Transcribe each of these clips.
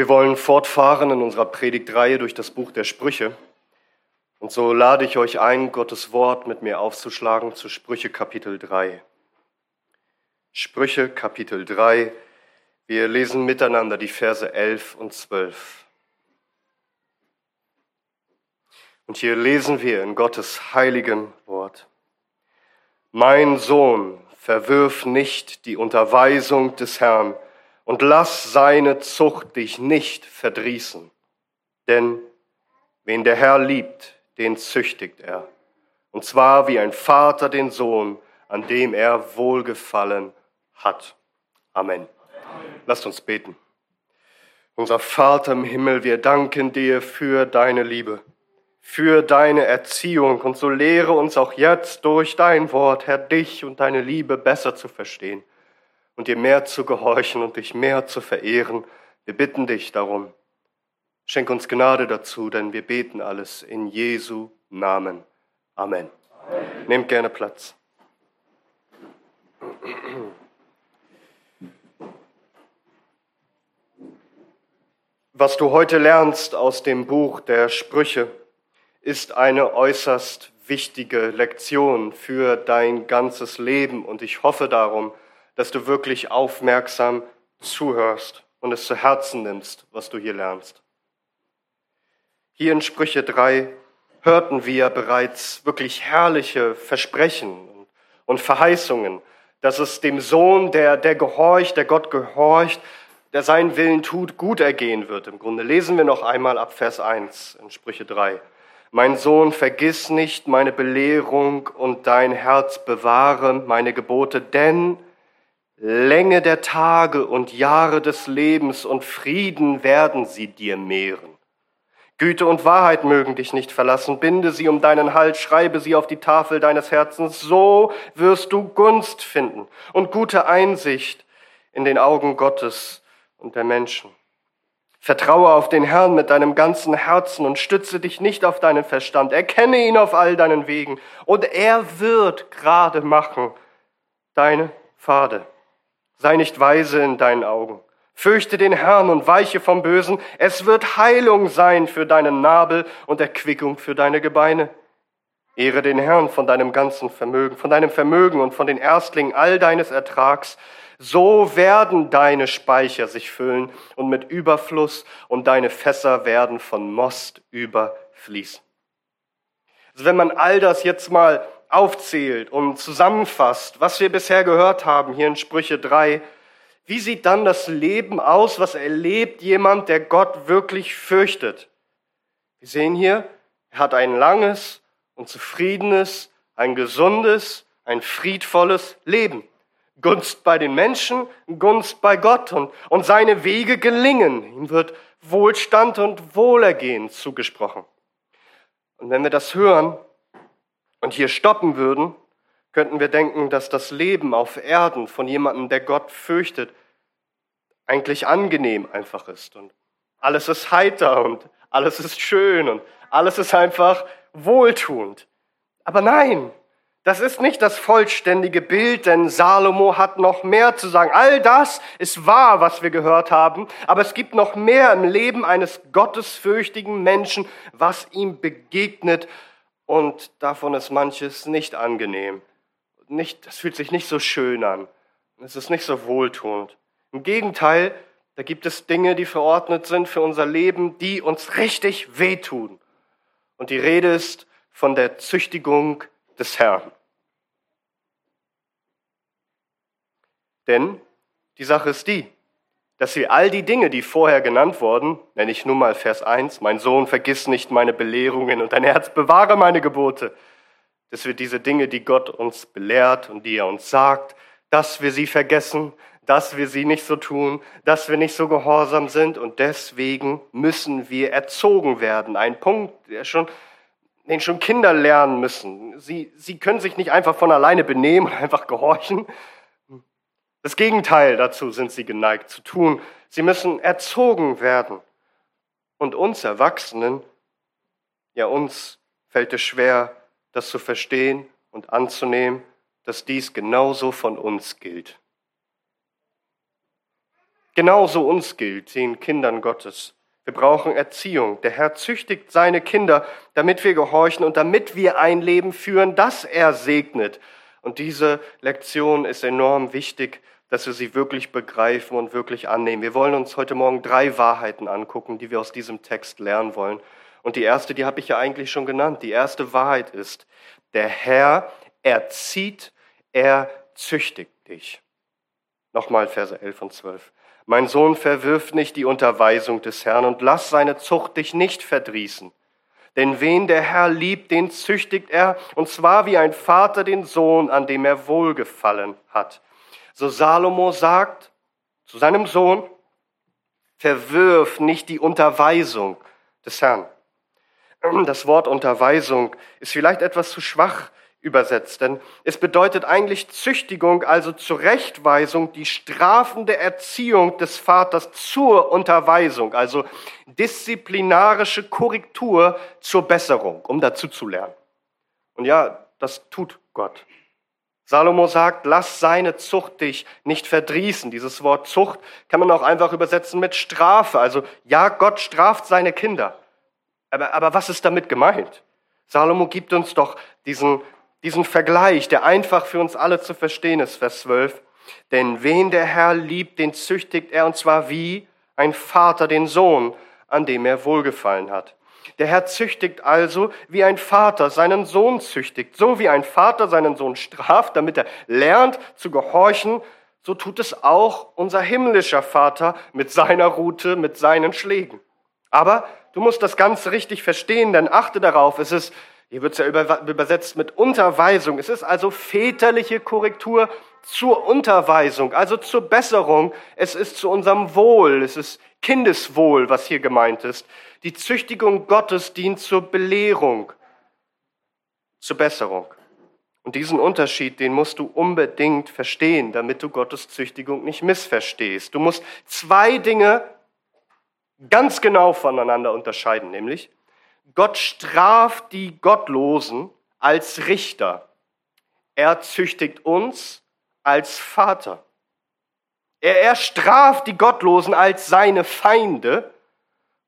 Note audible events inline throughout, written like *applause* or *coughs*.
Wir wollen fortfahren in unserer Predigtreihe durch das Buch der Sprüche. Und so lade ich euch ein, Gottes Wort mit mir aufzuschlagen zu Sprüche Kapitel 3. Sprüche Kapitel 3. Wir lesen miteinander die Verse 11 und 12. Und hier lesen wir in Gottes heiligem Wort. Mein Sohn, verwirf nicht die Unterweisung des Herrn, und lass seine Zucht dich nicht verdrießen. Denn wen der Herr liebt, den züchtigt er. Und zwar wie ein Vater den Sohn, an dem er wohlgefallen hat. Amen. Amen. Lasst uns beten. Unser Vater im Himmel, wir danken dir für deine Liebe, für deine Erziehung und so lehre uns auch jetzt durch dein Wort, Herr, dich und deine Liebe besser zu verstehen und dir mehr zu gehorchen und dich mehr zu verehren. Wir bitten dich darum. Schenk uns Gnade dazu, denn wir beten alles in Jesu Namen. Amen. Amen. Nehmt gerne Platz. Was du heute lernst aus dem Buch der Sprüche, ist eine äußerst wichtige Lektion für dein ganzes Leben und ich hoffe darum, dass du wirklich aufmerksam zuhörst und es zu Herzen nimmst, was du hier lernst. Hier in Sprüche 3 hörten wir bereits wirklich herrliche Versprechen und Verheißungen, dass es dem Sohn, der, der gehorcht, der Gott gehorcht, der seinen Willen tut, gut ergehen wird. Im Grunde lesen wir noch einmal ab Vers 1 in Sprüche 3. Mein Sohn, vergiss nicht meine Belehrung und dein Herz bewahre meine Gebote, denn Länge der Tage und Jahre des Lebens und Frieden werden sie dir mehren. Güte und Wahrheit mögen dich nicht verlassen, binde sie um deinen Hals, schreibe sie auf die Tafel deines Herzens, so wirst du Gunst finden und gute Einsicht in den Augen Gottes und der Menschen. Vertraue auf den Herrn mit deinem ganzen Herzen und stütze dich nicht auf deinen Verstand. Erkenne ihn auf all deinen Wegen und er wird gerade machen deine Pfade. Sei nicht weise in deinen Augen. Fürchte den Herrn und weiche vom Bösen. Es wird Heilung sein für deinen Nabel und Erquickung für deine Gebeine. Ehre den Herrn von deinem ganzen Vermögen, von deinem Vermögen und von den Erstlingen all deines Ertrags. So werden deine Speicher sich füllen und mit Überfluss und deine Fässer werden von Most überfließen. Also wenn man all das jetzt mal aufzählt und zusammenfasst, was wir bisher gehört haben hier in Sprüche 3, wie sieht dann das Leben aus, was erlebt jemand, der Gott wirklich fürchtet? Wir sehen hier, er hat ein langes und zufriedenes, ein gesundes, ein friedvolles Leben. Gunst bei den Menschen, Gunst bei Gott und, und seine Wege gelingen. Ihm wird Wohlstand und Wohlergehen zugesprochen. Und wenn wir das hören, und hier stoppen würden, könnten wir denken, dass das Leben auf Erden von jemandem, der Gott fürchtet, eigentlich angenehm einfach ist. Und alles ist heiter und alles ist schön und alles ist einfach wohltuend. Aber nein, das ist nicht das vollständige Bild, denn Salomo hat noch mehr zu sagen. All das ist wahr, was wir gehört haben, aber es gibt noch mehr im Leben eines gottesfürchtigen Menschen, was ihm begegnet und davon ist manches nicht angenehm. Nicht, das fühlt sich nicht so schön an. Es ist nicht so wohltuend. Im Gegenteil, da gibt es Dinge, die verordnet sind für unser Leben, die uns richtig wehtun. Und die Rede ist von der Züchtigung des Herrn. Denn die Sache ist die, dass wir all die Dinge, die vorher genannt wurden, nenne ich nun mal Vers 1, mein Sohn, vergiss nicht meine Belehrungen und dein Herz bewahre meine Gebote, dass wir diese Dinge, die Gott uns belehrt und die er uns sagt, dass wir sie vergessen, dass wir sie nicht so tun, dass wir nicht so gehorsam sind und deswegen müssen wir erzogen werden. Ein Punkt, der schon, den schon Kinder lernen müssen. Sie, sie können sich nicht einfach von alleine benehmen und *laughs* einfach gehorchen, das Gegenteil dazu sind sie geneigt zu tun. Sie müssen erzogen werden. Und uns Erwachsenen, ja uns fällt es schwer, das zu verstehen und anzunehmen, dass dies genauso von uns gilt. Genauso uns gilt, den Kindern Gottes. Wir brauchen Erziehung. Der Herr züchtigt seine Kinder, damit wir gehorchen und damit wir ein Leben führen, das er segnet. Und diese Lektion ist enorm wichtig, dass wir sie wirklich begreifen und wirklich annehmen. Wir wollen uns heute Morgen drei Wahrheiten angucken, die wir aus diesem Text lernen wollen. Und die erste, die habe ich ja eigentlich schon genannt. Die erste Wahrheit ist, der Herr erzieht, er züchtigt dich. Nochmal Verse 11 und 12. Mein Sohn, verwirf nicht die Unterweisung des Herrn und lass seine Zucht dich nicht verdrießen. Denn wen der Herr liebt, den züchtigt er, und zwar wie ein Vater den Sohn, an dem er wohlgefallen hat. So Salomo sagt zu seinem Sohn, verwirf nicht die Unterweisung des Herrn. Das Wort Unterweisung ist vielleicht etwas zu schwach übersetzt, denn es bedeutet eigentlich Züchtigung, also Zurechtweisung, die strafende Erziehung des Vaters zur Unterweisung, also disziplinarische Korrektur zur Besserung, um dazu zu lernen. Und ja, das tut Gott. Salomo sagt, lass seine Zucht dich nicht verdrießen. Dieses Wort Zucht kann man auch einfach übersetzen mit Strafe. Also ja, Gott straft seine Kinder. Aber, aber was ist damit gemeint? Salomo gibt uns doch diesen, diesen Vergleich, der einfach für uns alle zu verstehen ist, Vers 12. Denn wen der Herr liebt, den züchtigt er, und zwar wie ein Vater den Sohn, an dem er wohlgefallen hat. Der Herr züchtigt also, wie ein Vater seinen Sohn züchtigt. So wie ein Vater seinen Sohn straft, damit er lernt zu gehorchen, so tut es auch unser himmlischer Vater mit seiner Rute, mit seinen Schlägen. Aber du musst das Ganze richtig verstehen, denn achte darauf, es ist, hier wird es ja übersetzt mit Unterweisung, es ist also väterliche Korrektur zur Unterweisung, also zur Besserung. Es ist zu unserem Wohl, es ist Kindeswohl, was hier gemeint ist. Die Züchtigung Gottes dient zur Belehrung, zur Besserung. Und diesen Unterschied, den musst du unbedingt verstehen, damit du Gottes Züchtigung nicht missverstehst. Du musst zwei Dinge ganz genau voneinander unterscheiden, nämlich Gott straft die Gottlosen als Richter. Er züchtigt uns als Vater. Er, er straft die Gottlosen als seine Feinde.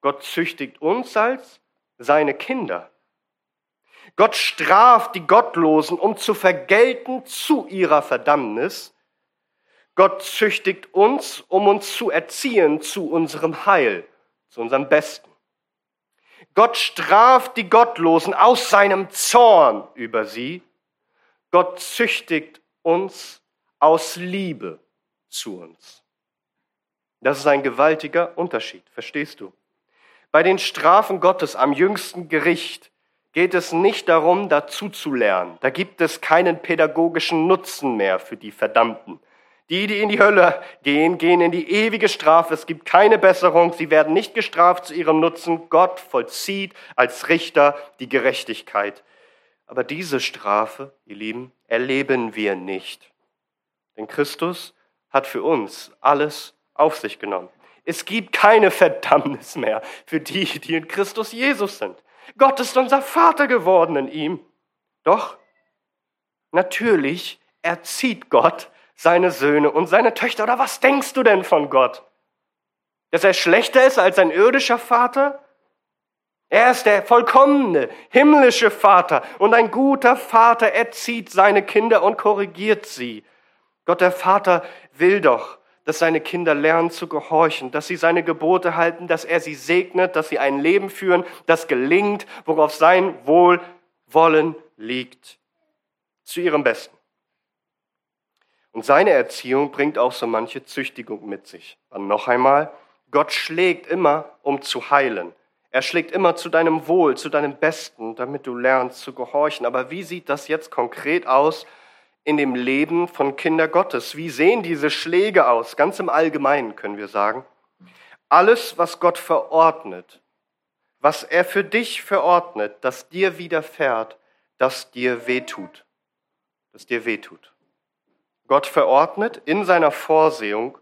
Gott züchtigt uns als seine Kinder. Gott straft die Gottlosen, um zu vergelten zu ihrer Verdammnis. Gott züchtigt uns, um uns zu erziehen zu unserem Heil zu unserem Besten. Gott straft die Gottlosen aus seinem Zorn über sie. Gott züchtigt uns aus Liebe zu uns. Das ist ein gewaltiger Unterschied, verstehst du? Bei den Strafen Gottes am jüngsten Gericht geht es nicht darum, dazu zu lernen. Da gibt es keinen pädagogischen Nutzen mehr für die Verdammten. Die, die in die Hölle gehen, gehen in die ewige Strafe. Es gibt keine Besserung. Sie werden nicht gestraft zu ihrem Nutzen. Gott vollzieht als Richter die Gerechtigkeit. Aber diese Strafe, ihr Lieben, erleben wir nicht. Denn Christus hat für uns alles auf sich genommen. Es gibt keine Verdammnis mehr für die, die in Christus Jesus sind. Gott ist unser Vater geworden in ihm. Doch, natürlich erzieht Gott seine Söhne und seine Töchter. Oder was denkst du denn von Gott? Dass er schlechter ist als ein irdischer Vater? Er ist der vollkommene, himmlische Vater und ein guter Vater erzieht seine Kinder und korrigiert sie. Gott der Vater will doch, dass seine Kinder lernen zu gehorchen, dass sie seine Gebote halten, dass er sie segnet, dass sie ein Leben führen, das gelingt, worauf sein Wohlwollen liegt, zu ihrem Besten. Und seine Erziehung bringt auch so manche Züchtigung mit sich. Dann noch einmal, Gott schlägt immer, um zu heilen. Er schlägt immer zu deinem Wohl, zu deinem Besten, damit du lernst zu gehorchen. Aber wie sieht das jetzt konkret aus in dem Leben von Kinder Gottes? Wie sehen diese Schläge aus? Ganz im Allgemeinen können wir sagen. Alles, was Gott verordnet, was er für dich verordnet, das dir widerfährt, das dir wehtut. Das dir wehtut. Gott verordnet in seiner Vorsehung,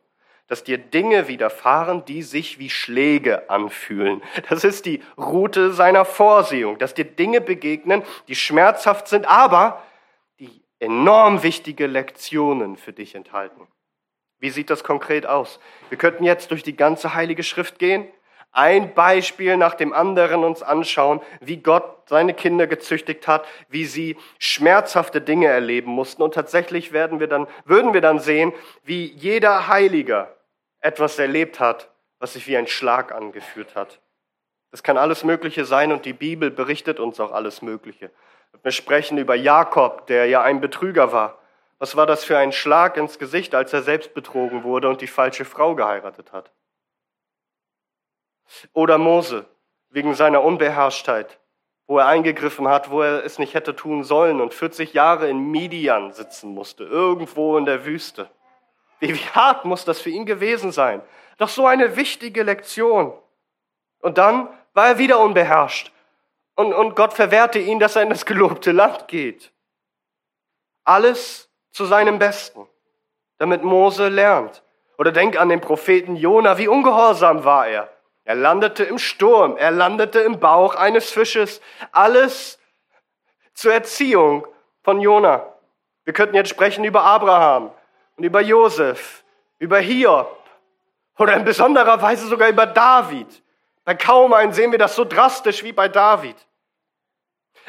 dass dir Dinge widerfahren, die sich wie Schläge anfühlen. Das ist die Route seiner Vorsehung, dass dir Dinge begegnen, die schmerzhaft sind, aber enorm wichtige Lektionen für dich enthalten. Wie sieht das konkret aus? Wir könnten jetzt durch die ganze Heilige Schrift gehen, ein Beispiel nach dem anderen uns anschauen, wie Gott seine Kinder gezüchtigt hat, wie sie schmerzhafte Dinge erleben mussten. Und tatsächlich werden wir dann, würden wir dann sehen, wie jeder Heiliger etwas erlebt hat, was sich wie ein Schlag angeführt hat. Das kann alles Mögliche sein und die Bibel berichtet uns auch alles Mögliche. Wir sprechen über Jakob, der ja ein Betrüger war. Was war das für ein Schlag ins Gesicht, als er selbst betrogen wurde und die falsche Frau geheiratet hat? Oder Mose wegen seiner Unbeherrschtheit, wo er eingegriffen hat, wo er es nicht hätte tun sollen und 40 Jahre in Midian sitzen musste, irgendwo in der Wüste. Wie, hart muss das für ihn gewesen sein? Doch so eine wichtige Lektion. Und dann war er wieder unbeherrscht. Und, und Gott verwehrte ihn, dass er in das gelobte Land geht. Alles zu seinem Besten, damit Mose lernt. Oder denk an den Propheten Jona, wie ungehorsam war er. Er landete im Sturm, er landete im Bauch eines Fisches. Alles zur Erziehung von Jona. Wir könnten jetzt sprechen über Abraham und über Josef, über Hiob oder in besonderer Weise sogar über David. Bei kaum einen sehen wir das so drastisch wie bei David.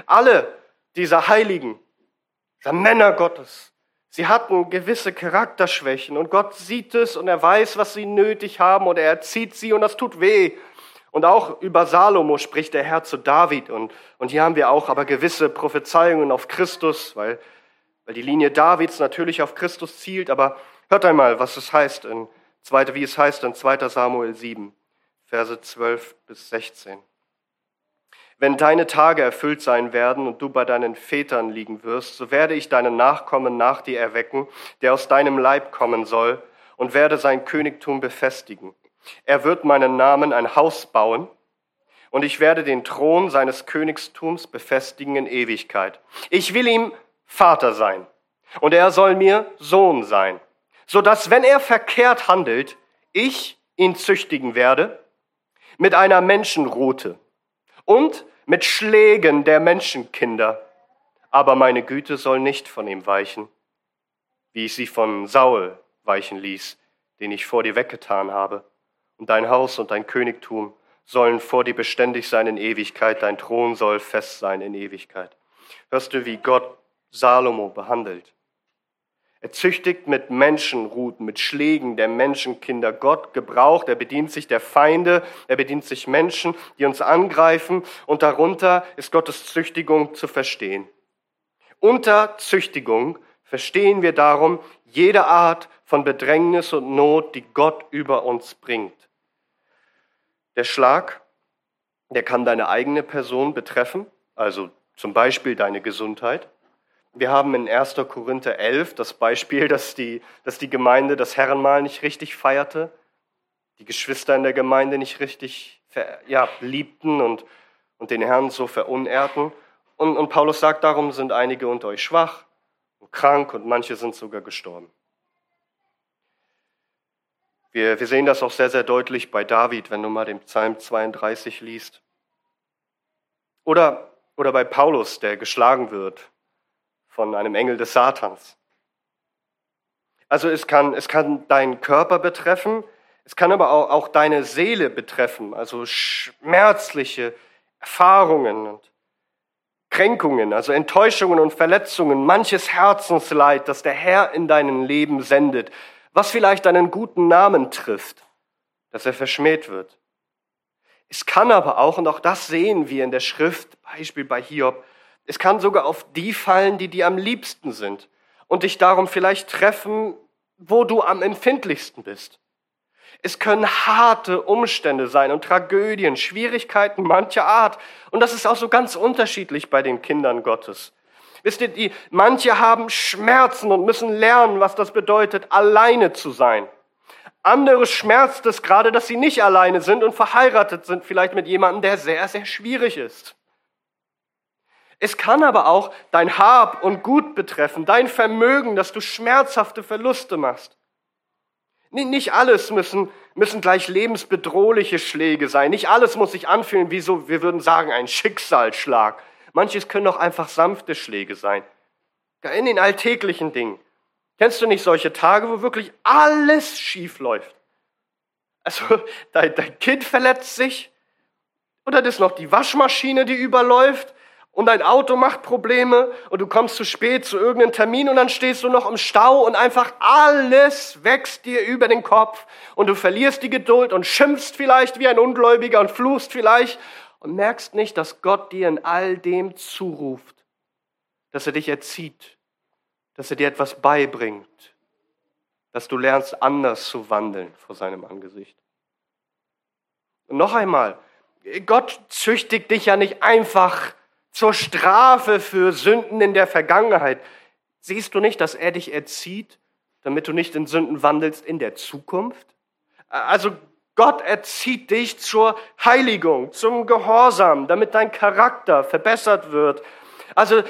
Alle dieser Heiligen, dieser Männer Gottes, Sie hatten gewisse Charakterschwächen und Gott sieht es und er weiß, was sie nötig haben und er erzieht sie und das tut weh. Und auch über Salomo spricht der Herr zu David und, und hier haben wir auch aber gewisse Prophezeiungen auf Christus, weil, weil die Linie Davids natürlich auf Christus zielt. Aber hört einmal, was es heißt in zweite, wie es heißt in 2. Samuel 7, Verse 12 bis 16. Wenn deine Tage erfüllt sein werden und du bei deinen Vätern liegen wirst, so werde ich deinen Nachkommen nach dir erwecken, der aus deinem Leib kommen soll, und werde sein Königtum befestigen. Er wird meinen Namen ein Haus bauen, und ich werde den Thron seines Königstums befestigen in Ewigkeit. Ich will ihm Vater sein, und er soll mir Sohn sein, so dass, wenn er verkehrt handelt, ich ihn züchtigen werde mit einer Menschenrute und mit Schlägen der Menschenkinder. Aber meine Güte soll nicht von ihm weichen, wie ich sie von Saul weichen ließ, den ich vor dir weggetan habe. Und dein Haus und dein Königtum sollen vor dir beständig sein in Ewigkeit, dein Thron soll fest sein in Ewigkeit. Hörst du, wie Gott Salomo behandelt? Er züchtigt mit Menschenruten, mit Schlägen der Menschenkinder. Gott gebraucht, er bedient sich der Feinde, er bedient sich Menschen, die uns angreifen und darunter ist Gottes Züchtigung zu verstehen. Unter Züchtigung verstehen wir darum jede Art von Bedrängnis und Not, die Gott über uns bringt. Der Schlag, der kann deine eigene Person betreffen, also zum Beispiel deine Gesundheit. Wir haben in 1. Korinther 11 das Beispiel, dass die, dass die Gemeinde das Herrenmahl nicht richtig feierte, die Geschwister in der Gemeinde nicht richtig ja, liebten und, und den Herrn so verunehrten. Und, und Paulus sagt, darum sind einige unter euch schwach und krank und manche sind sogar gestorben. Wir, wir sehen das auch sehr, sehr deutlich bei David, wenn du mal den Psalm 32 liest. Oder, oder bei Paulus, der geschlagen wird von einem Engel des Satans. Also es kann, es kann deinen Körper betreffen, es kann aber auch, auch deine Seele betreffen, also schmerzliche Erfahrungen und Kränkungen, also Enttäuschungen und Verletzungen, manches Herzensleid, das der Herr in deinem Leben sendet, was vielleicht deinen guten Namen trifft, dass er verschmäht wird. Es kann aber auch, und auch das sehen wir in der Schrift, Beispiel bei Hiob, es kann sogar auf die fallen, die dir am liebsten sind und dich darum vielleicht treffen, wo du am empfindlichsten bist. Es können harte Umstände sein und Tragödien, Schwierigkeiten mancher Art. Und das ist auch so ganz unterschiedlich bei den Kindern Gottes. Wisst ihr, die, manche haben Schmerzen und müssen lernen, was das bedeutet, alleine zu sein. Andere schmerzt es gerade, dass sie nicht alleine sind und verheiratet sind, vielleicht mit jemandem, der sehr, sehr schwierig ist. Es kann aber auch dein Hab und Gut betreffen, dein Vermögen, dass du schmerzhafte Verluste machst. Nicht alles müssen, müssen gleich lebensbedrohliche Schläge sein. Nicht alles muss sich anfühlen wie so, wir würden sagen, ein Schicksalsschlag. Manches können auch einfach sanfte Schläge sein. In den alltäglichen Dingen. Kennst du nicht solche Tage, wo wirklich alles schief läuft? Also *laughs* dein, dein Kind verletzt sich und dann ist noch die Waschmaschine, die überläuft und dein Auto macht Probleme und du kommst zu spät zu irgendeinem Termin und dann stehst du noch im Stau und einfach alles wächst dir über den Kopf und du verlierst die Geduld und schimpfst vielleicht wie ein Ungläubiger und fluchst vielleicht und merkst nicht, dass Gott dir in all dem zuruft, dass er dich erzieht, dass er dir etwas beibringt, dass du lernst anders zu wandeln vor seinem Angesicht. Und noch einmal, Gott züchtigt dich ja nicht einfach zur Strafe für Sünden in der Vergangenheit. Siehst du nicht, dass er dich erzieht, damit du nicht in Sünden wandelst in der Zukunft? Also Gott erzieht dich zur Heiligung, zum Gehorsam, damit dein Charakter verbessert wird. Also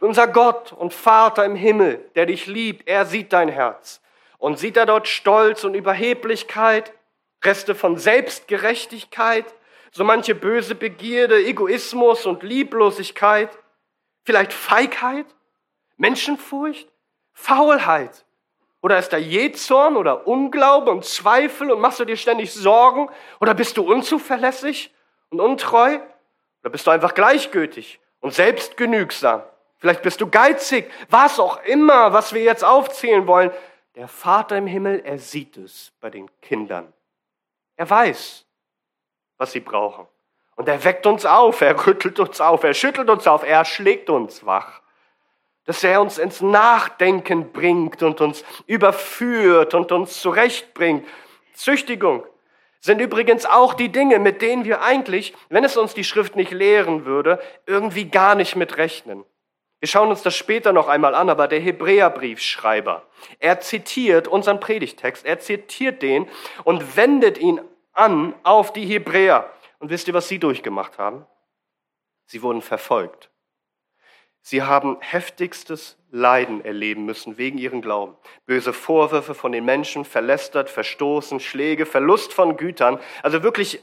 unser Gott und Vater im Himmel, der dich liebt, er sieht dein Herz. Und sieht er dort Stolz und Überheblichkeit, Reste von Selbstgerechtigkeit, so manche böse Begierde, Egoismus und Lieblosigkeit, vielleicht Feigheit, Menschenfurcht, Faulheit. Oder ist da Jezorn oder Unglaube und Zweifel und machst du dir ständig Sorgen? Oder bist du unzuverlässig und untreu? Oder bist du einfach gleichgültig und selbstgenügsam? Vielleicht bist du geizig, was auch immer, was wir jetzt aufzählen wollen. Der Vater im Himmel, er sieht es bei den Kindern. Er weiß, was sie brauchen. Und er weckt uns auf, er rüttelt uns auf, er schüttelt uns auf, er schlägt uns wach. Dass er uns ins Nachdenken bringt und uns überführt und uns zurechtbringt. Züchtigung sind übrigens auch die Dinge, mit denen wir eigentlich, wenn es uns die Schrift nicht lehren würde, irgendwie gar nicht mit rechnen. Wir schauen uns das später noch einmal an, aber der Hebräerbriefschreiber, er zitiert unseren Predigtext, er zitiert den und wendet ihn an auf die Hebräer. Und wisst ihr, was sie durchgemacht haben? Sie wurden verfolgt. Sie haben heftigstes Leiden erleben müssen wegen ihren Glauben. Böse Vorwürfe von den Menschen, verlästert, verstoßen, Schläge, Verlust von Gütern, also wirklich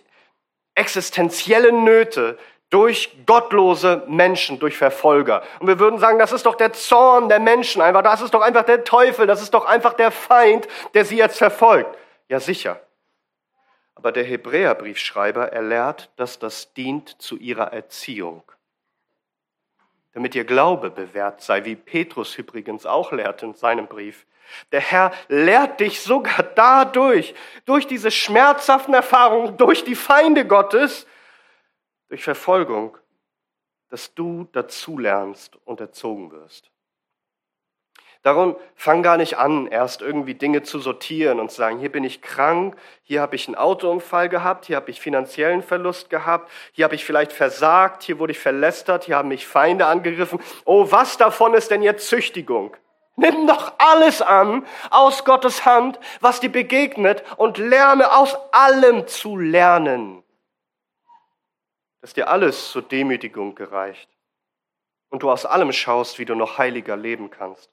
existenzielle Nöte durch gottlose Menschen, durch Verfolger. Und wir würden sagen, das ist doch der Zorn der Menschen einfach, das ist doch einfach der Teufel, das ist doch einfach der Feind, der sie jetzt verfolgt. Ja, sicher. Aber der Hebräerbriefschreiber erlehrt, dass das dient zu ihrer Erziehung. Damit ihr Glaube bewährt sei, wie Petrus übrigens auch lehrt in seinem Brief. Der Herr lehrt dich sogar dadurch, durch diese schmerzhaften Erfahrungen, durch die Feinde Gottes, durch Verfolgung, dass du dazulernst und erzogen wirst. Darum fang gar nicht an, erst irgendwie Dinge zu sortieren und zu sagen, hier bin ich krank, hier habe ich einen Autounfall gehabt, hier habe ich finanziellen Verlust gehabt, hier habe ich vielleicht versagt, hier wurde ich verlästert, hier haben mich Feinde angegriffen. Oh, was davon ist denn jetzt Züchtigung? Nimm doch alles an aus Gottes Hand, was dir begegnet und lerne aus allem zu lernen. Dass dir alles zur Demütigung gereicht und du aus allem schaust, wie du noch heiliger leben kannst.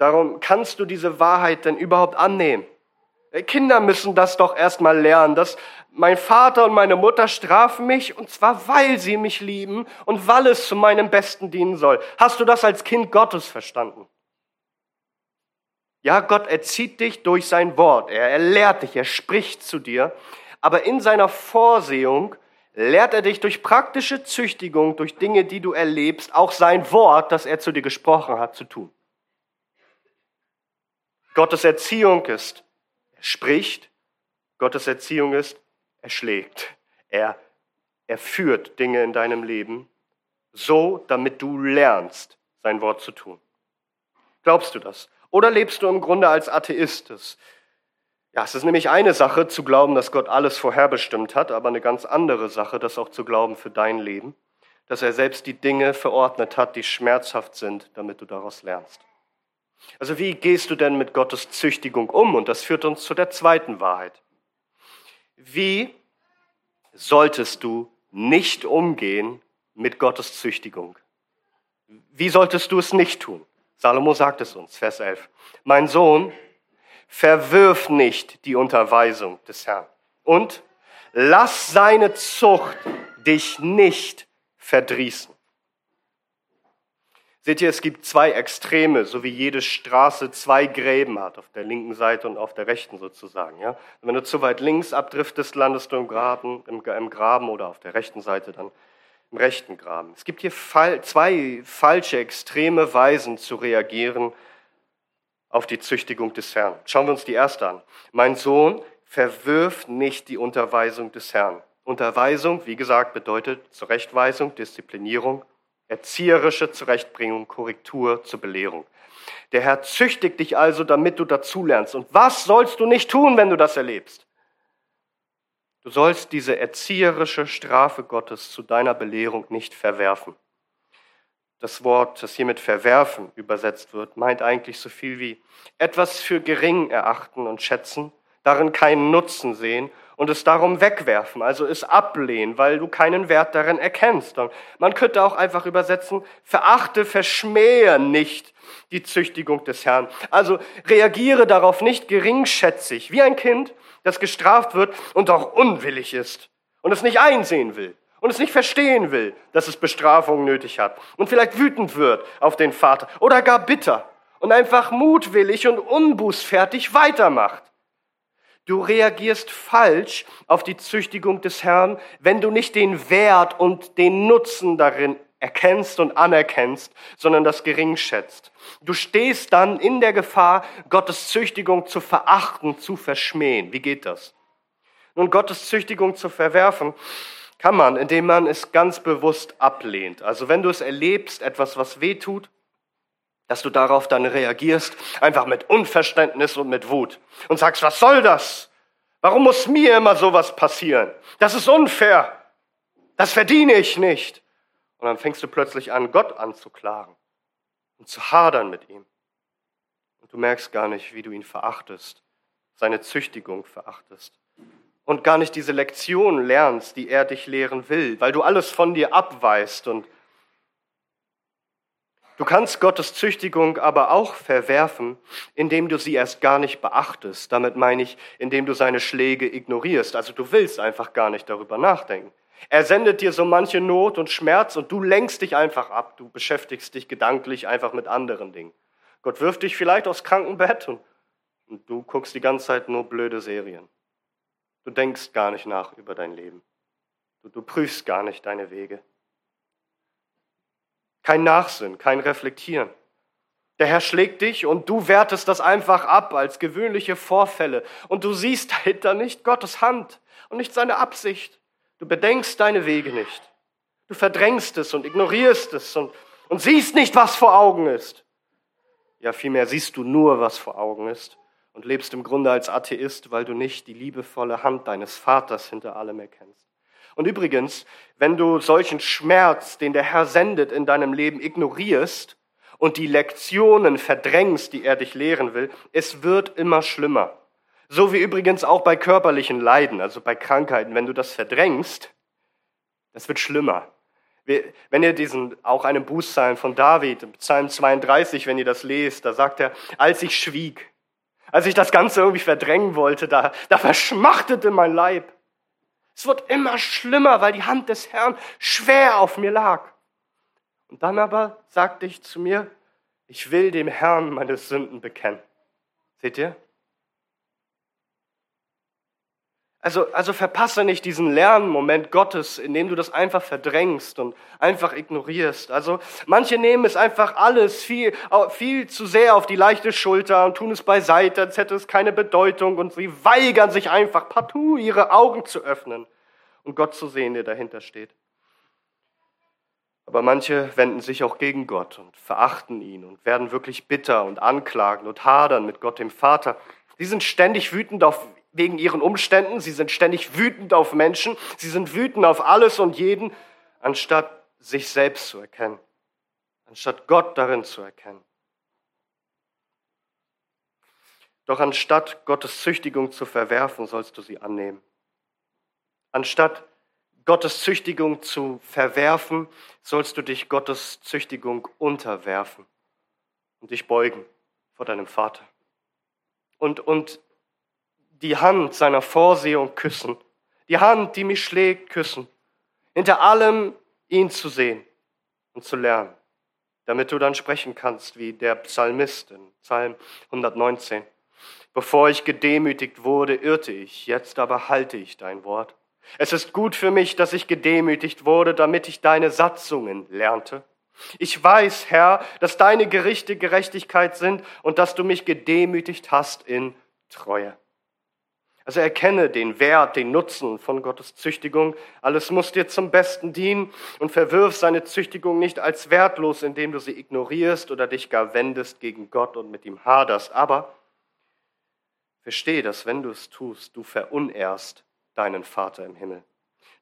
Darum kannst du diese Wahrheit denn überhaupt annehmen. Äh, Kinder müssen das doch erstmal lernen, dass mein Vater und meine Mutter strafen mich und zwar weil sie mich lieben und weil es zu meinem Besten dienen soll. Hast du das als Kind Gottes verstanden? Ja, Gott erzieht dich durch sein Wort. Er, er lehrt dich, er spricht zu dir. Aber in seiner Vorsehung lehrt er dich durch praktische Züchtigung, durch Dinge, die du erlebst, auch sein Wort, das er zu dir gesprochen hat, zu tun. Gottes Erziehung ist, er spricht, Gottes Erziehung ist, er schlägt. Er, er führt Dinge in deinem Leben so, damit du lernst, sein Wort zu tun. Glaubst du das? Oder lebst du im Grunde als Atheist? Ja, es ist nämlich eine Sache zu glauben, dass Gott alles vorherbestimmt hat, aber eine ganz andere Sache, das auch zu glauben für dein Leben, dass er selbst die Dinge verordnet hat, die schmerzhaft sind, damit du daraus lernst. Also wie gehst du denn mit Gottes Züchtigung um? Und das führt uns zu der zweiten Wahrheit. Wie solltest du nicht umgehen mit Gottes Züchtigung? Wie solltest du es nicht tun? Salomo sagt es uns, Vers 11. Mein Sohn, verwirf nicht die Unterweisung des Herrn und lass seine Zucht dich nicht verdrießen. Seht ihr, es gibt zwei Extreme, so wie jede Straße zwei Gräben hat, auf der linken Seite und auf der rechten sozusagen. Ja? wenn du zu weit links abdriftest, landest du im Graben, im, im Graben oder auf der rechten Seite dann im rechten Graben. Es gibt hier zwei falsche, extreme Weisen zu reagieren auf die Züchtigung des Herrn. Schauen wir uns die erste an. Mein Sohn, verwirf nicht die Unterweisung des Herrn. Unterweisung, wie gesagt, bedeutet Zurechtweisung, Disziplinierung, erzieherische Zurechtbringung, Korrektur zur Belehrung. Der Herr züchtigt dich also, damit du dazulernst. Und was sollst du nicht tun, wenn du das erlebst? Du sollst diese erzieherische Strafe Gottes zu deiner Belehrung nicht verwerfen. Das Wort, das hier mit verwerfen übersetzt wird, meint eigentlich so viel wie etwas für gering erachten und schätzen, darin keinen Nutzen sehen und es darum wegwerfen, also es ablehnen, weil du keinen Wert darin erkennst. Und man könnte auch einfach übersetzen, verachte, verschmähe nicht die Züchtigung des Herrn. Also reagiere darauf nicht geringschätzig, wie ein Kind, das gestraft wird und auch unwillig ist und es nicht einsehen will und es nicht verstehen will, dass es Bestrafung nötig hat und vielleicht wütend wird auf den Vater oder gar bitter und einfach mutwillig und unbußfertig weitermacht. Du reagierst falsch auf die Züchtigung des Herrn, wenn du nicht den Wert und den Nutzen darin erkennst und anerkennst, sondern das gering schätzt. Du stehst dann in der Gefahr, Gottes Züchtigung zu verachten, zu verschmähen. Wie geht das? Nun, Gottes Züchtigung zu verwerfen, kann man, indem man es ganz bewusst ablehnt. Also wenn du es erlebst, etwas, was weh tut, dass du darauf dann reagierst, einfach mit Unverständnis und mit Wut und sagst, was soll das? Warum muss mir immer sowas passieren? Das ist unfair. Das verdiene ich nicht. Und dann fängst du plötzlich an, Gott anzuklagen und zu hadern mit ihm. Und du merkst gar nicht, wie du ihn verachtest, seine Züchtigung verachtest. Und gar nicht diese Lektion lernst, die er dich lehren will, weil du alles von dir abweist und Du kannst Gottes Züchtigung aber auch verwerfen, indem du sie erst gar nicht beachtest. Damit meine ich, indem du seine Schläge ignorierst. Also du willst einfach gar nicht darüber nachdenken. Er sendet dir so manche Not und Schmerz und du lenkst dich einfach ab. Du beschäftigst dich gedanklich einfach mit anderen Dingen. Gott wirft dich vielleicht aufs Krankenbett und, und du guckst die ganze Zeit nur blöde Serien. Du denkst gar nicht nach über dein Leben. Du, du prüfst gar nicht deine Wege. Kein Nachsinn, kein Reflektieren. Der Herr schlägt dich und du wertest das einfach ab als gewöhnliche Vorfälle. Und du siehst dahinter nicht Gottes Hand und nicht seine Absicht. Du bedenkst deine Wege nicht. Du verdrängst es und ignorierst es und, und siehst nicht, was vor Augen ist. Ja, vielmehr siehst du nur, was vor Augen ist und lebst im Grunde als Atheist, weil du nicht die liebevolle Hand deines Vaters hinter allem erkennst. Und übrigens, wenn du solchen Schmerz, den der Herr sendet in deinem Leben, ignorierst und die Lektionen verdrängst, die er dich lehren will, es wird immer schlimmer. So wie übrigens auch bei körperlichen Leiden, also bei Krankheiten. Wenn du das verdrängst, das wird schlimmer. Wenn ihr diesen, auch einen Bußpsalm von David, Psalm 32, wenn ihr das lest, da sagt er, als ich schwieg, als ich das Ganze irgendwie verdrängen wollte, da, da verschmachtete mein Leib. Es wird immer schlimmer, weil die Hand des Herrn schwer auf mir lag. Und dann aber sagte ich zu mir, ich will dem Herrn meine Sünden bekennen. Seht ihr? Also, also verpasse nicht diesen Lernmoment Gottes, in dem du das einfach verdrängst und einfach ignorierst. Also manche nehmen es einfach alles viel, viel zu sehr auf die leichte Schulter und tun es beiseite, als hätte es keine Bedeutung und sie weigern sich einfach partout ihre Augen zu öffnen und Gott zu sehen, der dahinter steht. Aber manche wenden sich auch gegen Gott und verachten ihn und werden wirklich bitter und anklagen und hadern mit Gott dem Vater. Sie sind ständig wütend auf wegen ihren Umständen, sie sind ständig wütend auf Menschen, sie sind wütend auf alles und jeden, anstatt sich selbst zu erkennen, anstatt Gott darin zu erkennen. Doch anstatt Gottes Züchtigung zu verwerfen, sollst du sie annehmen. Anstatt Gottes Züchtigung zu verwerfen, sollst du dich Gottes Züchtigung unterwerfen und dich beugen vor deinem Vater. Und, und die Hand seiner Vorsehung küssen, die Hand, die mich schlägt, küssen, hinter allem ihn zu sehen und zu lernen, damit du dann sprechen kannst wie der Psalmist in Psalm 119. Bevor ich gedemütigt wurde, irrte ich, jetzt aber halte ich dein Wort. Es ist gut für mich, dass ich gedemütigt wurde, damit ich deine Satzungen lernte. Ich weiß, Herr, dass deine Gerichte Gerechtigkeit sind und dass du mich gedemütigt hast in Treue. Also erkenne den Wert, den Nutzen von Gottes Züchtigung. Alles muss dir zum Besten dienen und verwirf seine Züchtigung nicht als wertlos, indem du sie ignorierst oder dich gar wendest gegen Gott und mit ihm haderst. Aber verstehe, dass wenn du es tust, du verunehrst deinen Vater im Himmel.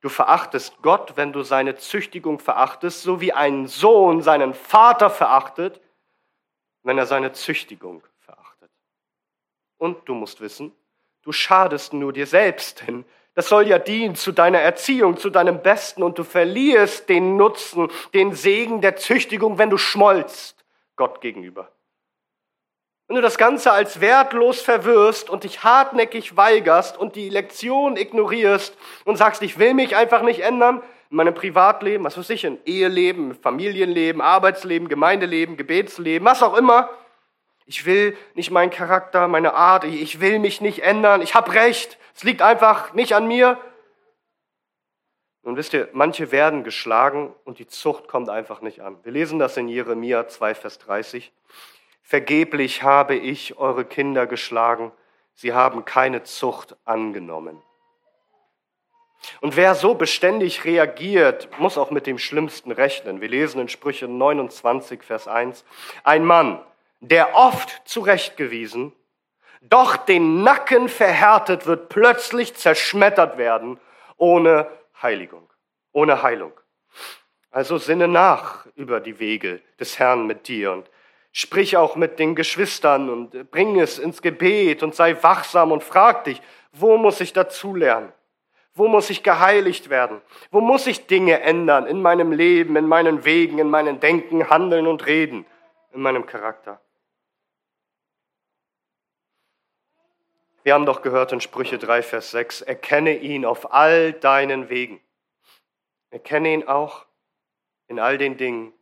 Du verachtest Gott, wenn du seine Züchtigung verachtest, so wie ein Sohn seinen Vater verachtet, wenn er seine Züchtigung verachtet. Und du musst wissen, du schadest nur dir selbst, denn das soll ja dienen zu deiner Erziehung, zu deinem Besten und du verlierst den Nutzen, den Segen der Züchtigung, wenn du schmolzt Gott gegenüber. Wenn du das Ganze als wertlos verwirrst und dich hartnäckig weigerst und die Lektion ignorierst und sagst, ich will mich einfach nicht ändern, in meinem Privatleben, was weiß ich, in Eheleben, Familienleben, Arbeitsleben, Gemeindeleben, Gebetsleben, was auch immer. Ich will nicht meinen Charakter, meine Art, ich will mich nicht ändern, ich habe recht, es liegt einfach nicht an mir. Und wisst ihr, manche werden geschlagen und die Zucht kommt einfach nicht an. Wir lesen das in Jeremia 2, Vers 30. Vergeblich habe ich eure Kinder geschlagen, sie haben keine Zucht angenommen. Und wer so beständig reagiert, muss auch mit dem Schlimmsten rechnen. Wir lesen in Sprüche 29, Vers 1, ein Mann, der oft zurechtgewiesen, doch den Nacken verhärtet wird, plötzlich zerschmettert werden, ohne Heiligung, ohne Heilung. Also sinne nach über die Wege des Herrn mit dir und Sprich auch mit den Geschwistern und bring es ins Gebet und sei wachsam und frag dich, wo muss ich dazulernen? Wo muss ich geheiligt werden? Wo muss ich Dinge ändern in meinem Leben, in meinen Wegen, in meinen Denken, Handeln und Reden, in meinem Charakter? Wir haben doch gehört in Sprüche 3, Vers 6, erkenne ihn auf all deinen Wegen. Erkenne ihn auch in all den Dingen,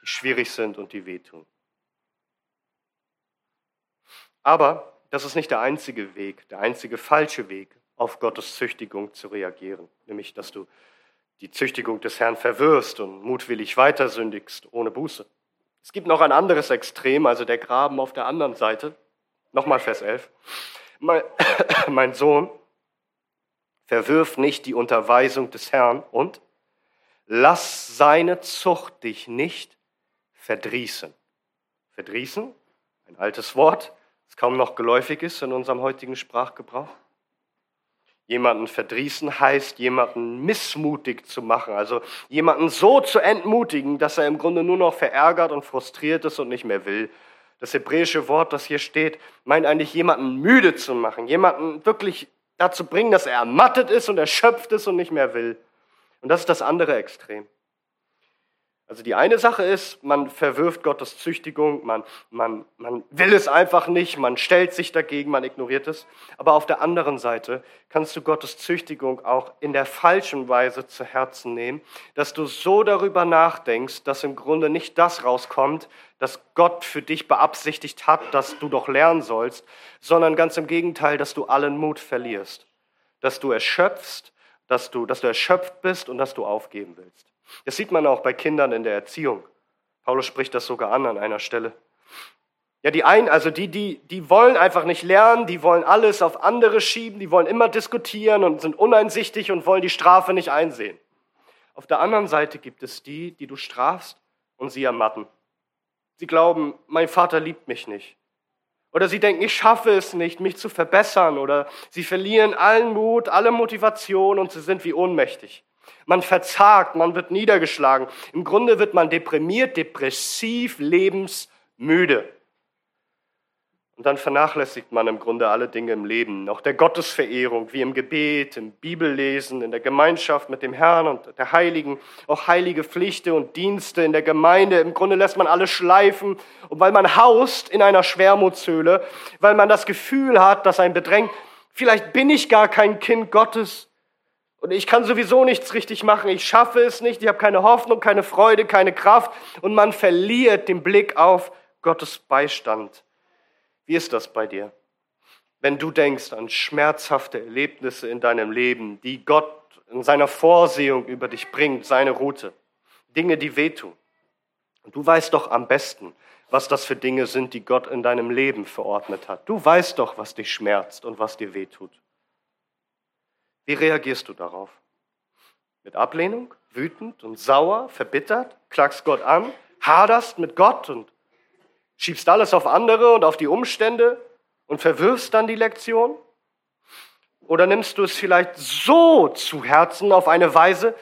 die schwierig sind und die wehtun. Aber das ist nicht der einzige Weg, der einzige falsche Weg, auf Gottes Züchtigung zu reagieren, nämlich dass du die Züchtigung des Herrn verwirrst und mutwillig weitersündigst ohne Buße. Es gibt noch ein anderes Extrem, also der Graben auf der anderen Seite. Nochmal Vers 11. Mein, *coughs* mein Sohn, verwirf nicht die Unterweisung des Herrn und lass seine Zucht dich nicht verdrießen. Verdrießen, ein altes Wort, das kaum noch geläufig ist in unserem heutigen Sprachgebrauch. Jemanden verdrießen heißt, jemanden missmutig zu machen, also jemanden so zu entmutigen, dass er im Grunde nur noch verärgert und frustriert ist und nicht mehr will. Das hebräische Wort, das hier steht, meint eigentlich jemanden müde zu machen, jemanden wirklich dazu bringen, dass er ermattet ist und erschöpft ist und nicht mehr will. Und das ist das andere Extrem. Also die eine Sache ist, man verwirft Gottes Züchtigung, man, man, man will es einfach nicht, man stellt sich dagegen, man ignoriert es. Aber auf der anderen Seite kannst du Gottes Züchtigung auch in der falschen Weise zu Herzen nehmen, dass du so darüber nachdenkst, dass im Grunde nicht das rauskommt, das Gott für dich beabsichtigt hat, dass du doch lernen sollst, sondern ganz im Gegenteil, dass du allen Mut verlierst, dass du erschöpfst, dass du, dass du erschöpft bist und dass du aufgeben willst. Das sieht man auch bei Kindern in der Erziehung. Paulus spricht das sogar an an einer Stelle. Ja, die einen, also die, die, die wollen einfach nicht lernen, die wollen alles auf andere schieben, die wollen immer diskutieren und sind uneinsichtig und wollen die Strafe nicht einsehen. Auf der anderen Seite gibt es die, die du strafst und sie ermatten. Sie glauben, mein Vater liebt mich nicht. Oder sie denken, ich schaffe es nicht, mich zu verbessern. Oder sie verlieren allen Mut, alle Motivation und sie sind wie ohnmächtig. Man verzagt, man wird niedergeschlagen. Im Grunde wird man deprimiert, depressiv, lebensmüde. Und dann vernachlässigt man im Grunde alle Dinge im Leben, auch der Gottesverehrung, wie im Gebet, im Bibellesen, in der Gemeinschaft mit dem Herrn und der Heiligen, auch heilige Pflichten und Dienste in der Gemeinde. Im Grunde lässt man alles schleifen, und weil man haust in einer Schwermutshöhle, weil man das Gefühl hat, dass ein bedrängt, vielleicht bin ich gar kein Kind Gottes, Und ich kann sowieso nichts richtig machen. Ich schaffe es nicht. Ich habe keine Hoffnung, keine Freude, keine Kraft. Und man verliert den Blick auf Gottes Beistand. Wie ist das bei dir? Wenn du denkst an schmerzhafte Erlebnisse in deinem Leben, die Gott in seiner Vorsehung über dich bringt, seine Route, Dinge, die wehtun. Und du weißt doch am besten, was das für Dinge sind, die Gott in deinem Leben verordnet hat. Du weißt doch, was dich schmerzt und was dir wehtut. Wie reagierst du darauf? Mit Ablehnung, wütend und sauer, verbittert, klagst Gott an, haderst mit Gott und schiebst alles auf andere und auf die Umstände und verwirfst dann die Lektion? Oder nimmst du es vielleicht so zu Herzen auf eine Weise,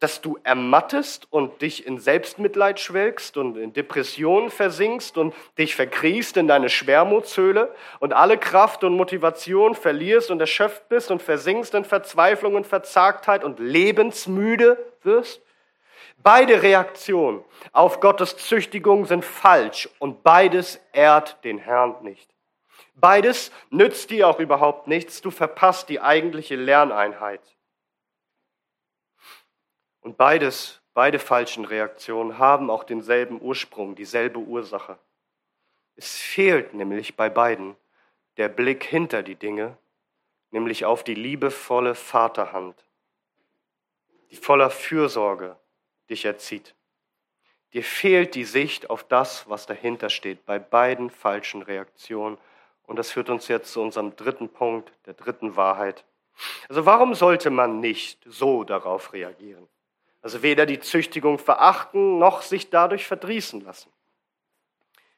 dass du ermattest und dich in Selbstmitleid schwelgst und in Depressionen versinkst und dich verkriechst in deine Schwermutshöhle und alle Kraft und Motivation verlierst und erschöpft bist und versinkst in Verzweiflung und Verzagtheit und lebensmüde wirst? Beide Reaktionen auf Gottes Züchtigung sind falsch und beides ehrt den Herrn nicht. Beides nützt dir auch überhaupt nichts, du verpasst die eigentliche Lerneinheit. Und beides, beide falschen Reaktionen haben auch denselben Ursprung, dieselbe Ursache. Es fehlt nämlich bei beiden der Blick hinter die Dinge, nämlich auf die liebevolle Vaterhand, die voller Fürsorge dich erzieht. Dir fehlt die Sicht auf das, was dahinter steht, bei beiden falschen Reaktionen. Und das führt uns jetzt zu unserem dritten Punkt, der dritten Wahrheit. Also warum sollte man nicht so darauf reagieren? Also weder die Züchtigung verachten, noch sich dadurch verdrießen lassen.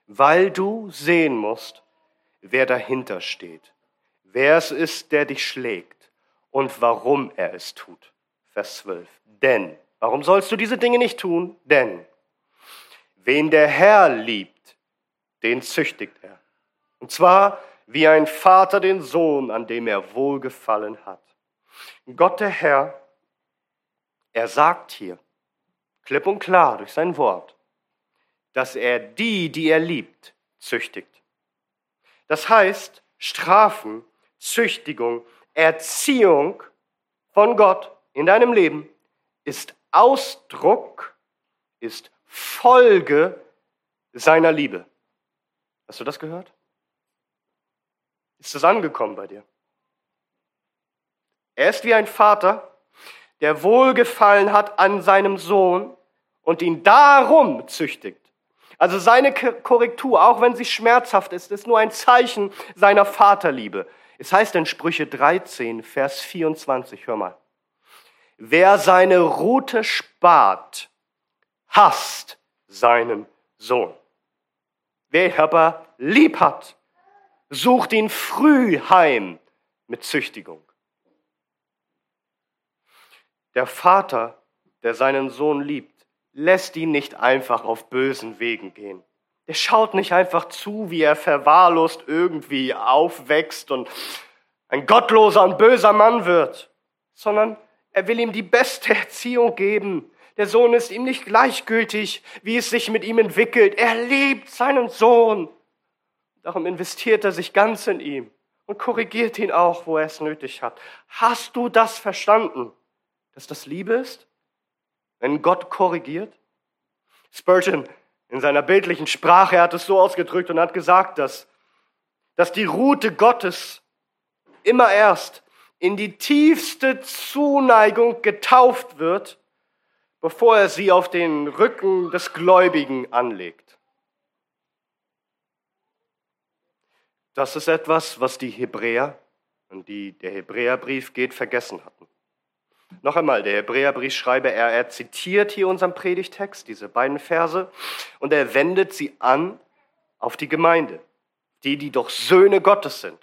Weil du sehen musst, wer dahinter steht, wer es ist, der dich schlägt und warum er es tut. Vers 12. Denn, warum sollst du diese Dinge nicht tun? Denn, wen der Herr liebt, den züchtigt er. Und zwar wie ein Vater den Sohn, an dem er wohlgefallen hat. Gott der Herr er sagt hier, klipp und klar durch sein Wort, dass er die, die er liebt, züchtigt. Das heißt, Strafen, Züchtigung, Erziehung von Gott in deinem Leben ist Ausdruck, ist Folge seiner Liebe. Hast du das gehört? Ist das angekommen bei dir? Er ist wie ein Vater, der Wohlgefallen hat an seinem Sohn und ihn darum züchtigt. Also seine Korrektur, auch wenn sie schmerzhaft ist, ist nur ein Zeichen seiner Vaterliebe. Es heißt in Sprüche 13, Vers 24, hör mal. Wer seine Rute spart, hasst seinen Sohn. Wer aber lieb hat, sucht ihn früh heim mit Züchtigung. Der Vater, der seinen Sohn liebt, lässt ihn nicht einfach auf bösen Wegen gehen. Der schaut nicht einfach zu, wie er verwahrlost irgendwie aufwächst und ein gottloser und böser Mann wird, sondern er will ihm die beste Erziehung geben. Der Sohn ist ihm nicht gleichgültig, wie es sich mit ihm entwickelt. Er liebt seinen Sohn. Darum investiert er sich ganz in ihm und korrigiert ihn auch, wo er es nötig hat. Hast du das verstanden? Dass das Liebe ist, wenn Gott korrigiert? Spurgeon in seiner bildlichen Sprache hat es so ausgedrückt und hat gesagt, dass, dass die Route Gottes immer erst in die tiefste Zuneigung getauft wird, bevor er sie auf den Rücken des Gläubigen anlegt. Das ist etwas, was die Hebräer, und die der Hebräerbrief geht, vergessen hatten. Noch einmal, der Hebräerbriefschreiber, er, er zitiert hier unseren Predigtext, diese beiden Verse, und er wendet sie an auf die Gemeinde, die, die doch Söhne Gottes sind.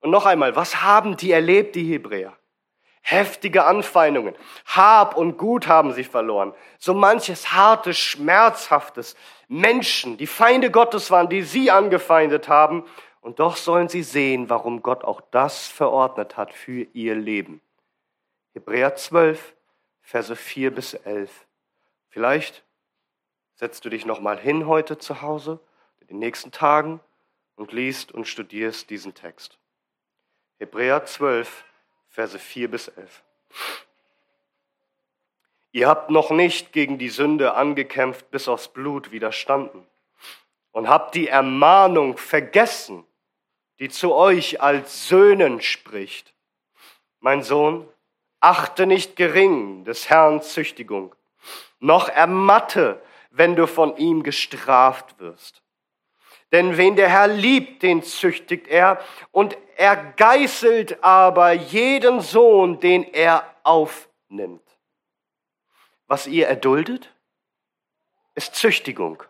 Und noch einmal, was haben die erlebt, die Hebräer? Heftige Anfeindungen, Hab und Gut haben sie verloren, so manches hartes, schmerzhaftes, Menschen, die Feinde Gottes waren, die sie angefeindet haben, und doch sollen sie sehen, warum Gott auch das verordnet hat für ihr Leben. Hebräer 12, Verse 4 bis 11. Vielleicht setzt du dich noch mal hin heute zu Hause, in den nächsten Tagen und liest und studierst diesen Text. Hebräer 12, Verse 4 bis 11. Ihr habt noch nicht gegen die Sünde angekämpft, bis aufs Blut widerstanden und habt die Ermahnung vergessen, die zu euch als Söhnen spricht. Mein Sohn, achte nicht gering des Herrn Züchtigung, noch ermatte, wenn du von ihm gestraft wirst. Denn wen der Herr liebt, den züchtigt er, und er geißelt aber jeden Sohn, den er aufnimmt. Was ihr erduldet, ist Züchtigung.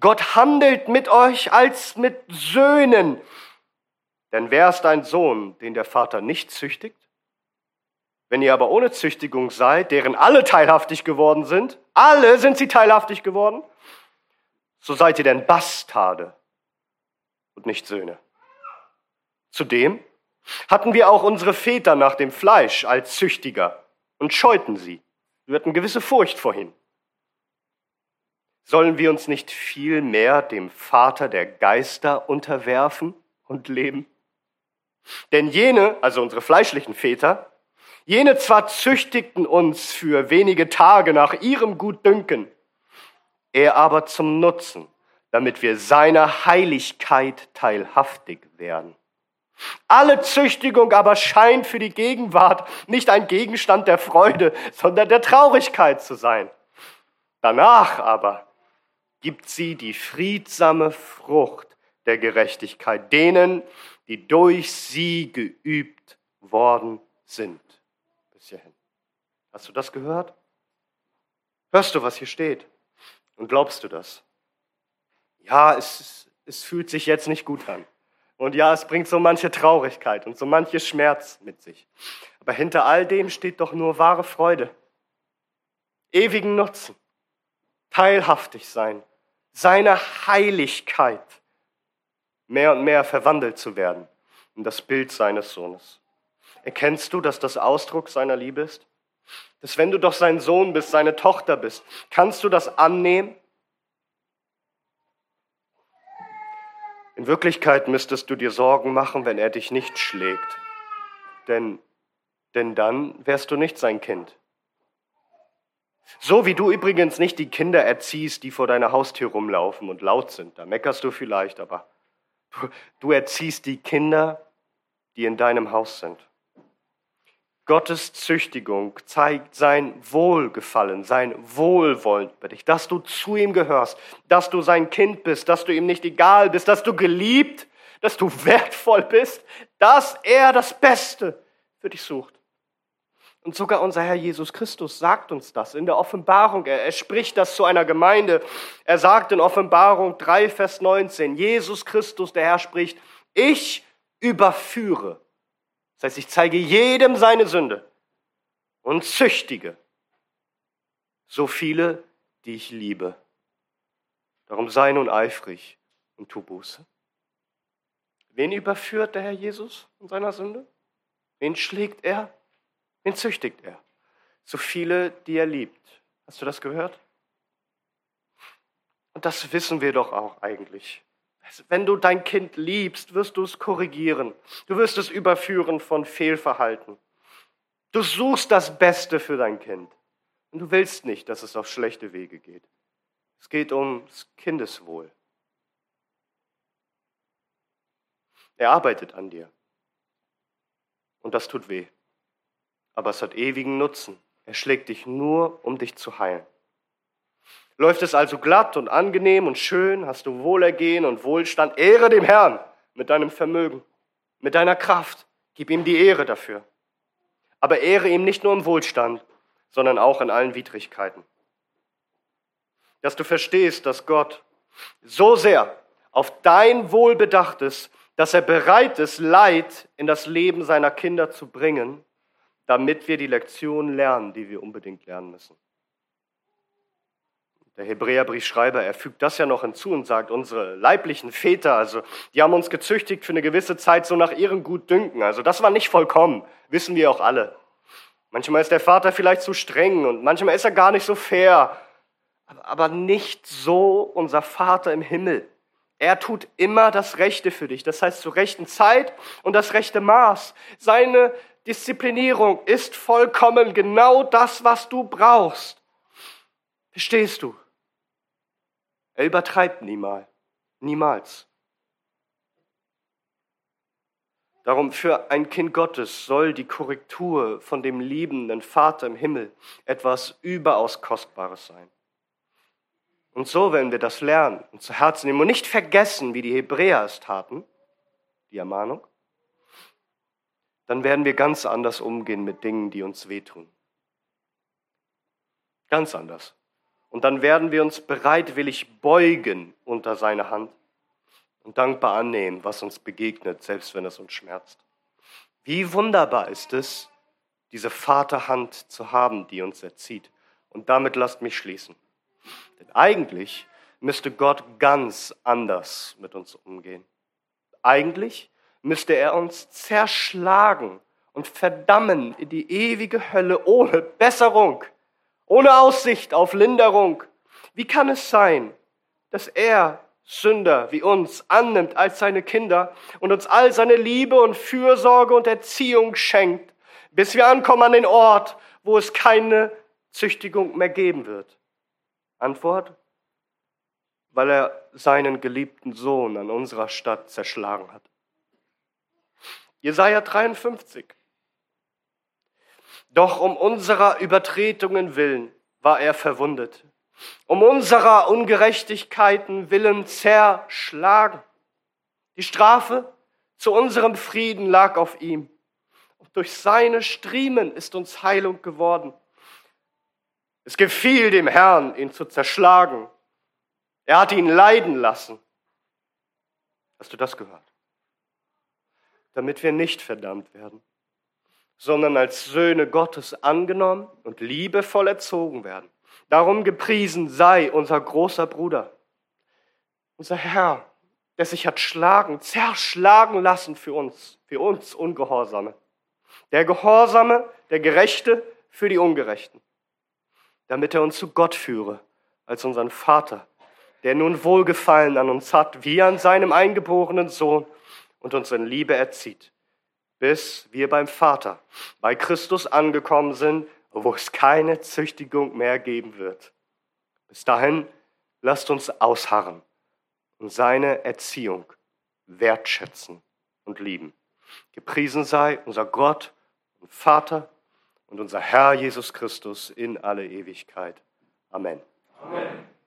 Gott handelt mit euch als mit Söhnen. Denn wer ist ein Sohn, den der Vater nicht züchtigt? Wenn ihr aber ohne Züchtigung seid, deren alle teilhaftig geworden sind, alle sind sie teilhaftig geworden, so seid ihr denn Bastarde und nicht Söhne. Zudem hatten wir auch unsere Väter nach dem Fleisch als Züchtiger und scheuten sie. Wir hatten gewisse Furcht vor ihnen. Sollen wir uns nicht viel mehr dem Vater der Geister unterwerfen und leben? Denn jene, also unsere fleischlichen Väter, jene zwar züchtigten uns für wenige Tage nach ihrem Gutdünken, er aber zum Nutzen, damit wir seiner Heiligkeit teilhaftig werden. Alle Züchtigung aber scheint für die Gegenwart nicht ein Gegenstand der Freude, sondern der Traurigkeit zu sein. Danach aber gibt sie die friedsame Frucht der Gerechtigkeit denen, die durch sie geübt worden sind. Hierhin. Hast du das gehört? Hörst du, was hier steht? Und glaubst du das? Ja, es, es fühlt sich jetzt nicht gut an. Und ja, es bringt so manche Traurigkeit und so manche Schmerz mit sich. Aber hinter all dem steht doch nur wahre Freude, ewigen Nutzen, teilhaftig sein, seiner Heiligkeit mehr und mehr verwandelt zu werden in das Bild seines Sohnes. Erkennst du, dass das Ausdruck seiner Liebe ist? dass wenn du doch sein Sohn bist, seine Tochter bist, kannst du das annehmen? In Wirklichkeit müsstest du dir Sorgen machen, wenn er dich nicht schlägt. Denn, denn dann wärst du nicht sein Kind. So wie du übrigens nicht die Kinder erziehst, die vor deiner Haustür rumlaufen und laut sind. Da meckerst du vielleicht, aber du, du erziehst die Kinder, die in deinem Haus sind. Gottes Züchtigung zeigt sein Wohlgefallen, sein Wohlwollen bei dich, dass du zu ihm gehörst, dass du sein Kind bist, dass du ihm nicht egal bist, dass du geliebt, dass du wertvoll bist, dass er das Beste für dich sucht. Und sogar unser Herr Jesus Christus sagt uns das in der Offenbarung. Er, er spricht das zu einer Gemeinde. Er sagt in Offenbarung 3, Vers 19, Jesus Christus, der Herr spricht, ich überführe das heißt, ich zeige jedem seine Sünde und züchtige so viele, die ich liebe. Darum sei nun eifrig und tu Buße. Wen überführt der Herr Jesus in seiner Sünde? Wen schlägt er? Wen züchtigt er? So viele, die er liebt. Hast du das gehört? Und das wissen wir doch auch eigentlich. Wenn du dein Kind liebst, wirst du es korrigieren. Du wirst es überführen von Fehlverhalten. Du suchst das Beste für dein Kind. Und du willst nicht, dass es auf schlechte Wege geht. Es geht ums Kindeswohl. Er arbeitet an dir. Und das tut weh. Aber es hat ewigen Nutzen. Er schlägt dich nur, um dich zu heilen. Läuft es also glatt und angenehm und schön, hast du Wohlergehen und Wohlstand, Ehre dem Herrn mit deinem Vermögen, mit deiner Kraft. Gib ihm die Ehre dafür. Aber ehre ihm nicht nur im Wohlstand, sondern auch in allen Widrigkeiten. Dass du verstehst, dass Gott so sehr auf dein Wohl bedacht ist, dass er bereit ist, Leid in das Leben seiner Kinder zu bringen, damit wir die Lektion lernen, die wir unbedingt lernen müssen. Der Hebräerbriefschreiber, er fügt das ja noch hinzu und sagt, unsere leiblichen Väter, also die haben uns gezüchtigt für eine gewisse Zeit so nach ihrem Gutdünken. Also das war nicht vollkommen, wissen wir auch alle. Manchmal ist der Vater vielleicht zu streng und manchmal ist er gar nicht so fair. Aber nicht so unser Vater im Himmel. Er tut immer das Rechte für dich. Das heißt zur rechten Zeit und das rechte Maß. Seine Disziplinierung ist vollkommen genau das, was du brauchst. Verstehst du? Er übertreibt niemals. Niemals. Darum für ein Kind Gottes soll die Korrektur von dem liebenden Vater im Himmel etwas überaus Kostbares sein. Und so, wenn wir das lernen und zu Herzen nehmen und nicht vergessen, wie die Hebräer es taten, die Ermahnung, dann werden wir ganz anders umgehen mit Dingen, die uns wehtun. Ganz anders. Und dann werden wir uns bereitwillig beugen unter seine Hand und dankbar annehmen, was uns begegnet, selbst wenn es uns schmerzt. Wie wunderbar ist es, diese Vaterhand zu haben, die uns erzieht. Und damit lasst mich schließen. Denn eigentlich müsste Gott ganz anders mit uns umgehen. Eigentlich müsste er uns zerschlagen und verdammen in die ewige Hölle ohne Besserung, ohne Aussicht auf Linderung. Wie kann es sein, dass er Sünder wie uns annimmt als seine Kinder und uns all seine Liebe und Fürsorge und Erziehung schenkt, bis wir ankommen an den Ort, wo es keine Züchtigung mehr geben wird? Antwort, weil er seinen geliebten Sohn an unserer Stadt zerschlagen hat. Jesaja 53. Doch um unserer Übertretungen willen war er verwundet um unserer Ungerechtigkeiten willen zerschlagen. Die Strafe zu unserem Frieden lag auf ihm. Und durch seine Striemen ist uns Heilung geworden. Es gefiel dem Herrn, ihn zu zerschlagen. Er hat ihn leiden lassen. Hast du das gehört? Damit wir nicht verdammt werden, sondern als Söhne Gottes angenommen und liebevoll erzogen werden. Darum gepriesen sei unser großer Bruder, unser Herr, der sich hat schlagen, zerschlagen lassen für uns, für uns Ungehorsame. Der Gehorsame, der Gerechte für die Ungerechten, damit er uns zu Gott führe, als unseren Vater, der nun Wohlgefallen an uns hat, wie an seinem eingeborenen Sohn und uns in Liebe erzieht, bis wir beim Vater, bei Christus angekommen sind, wo es keine Züchtigung mehr geben wird. Bis dahin lasst uns ausharren und seine Erziehung wertschätzen und lieben. Gepriesen sei unser Gott und Vater und unser Herr Jesus Christus in alle Ewigkeit. Amen. Amen.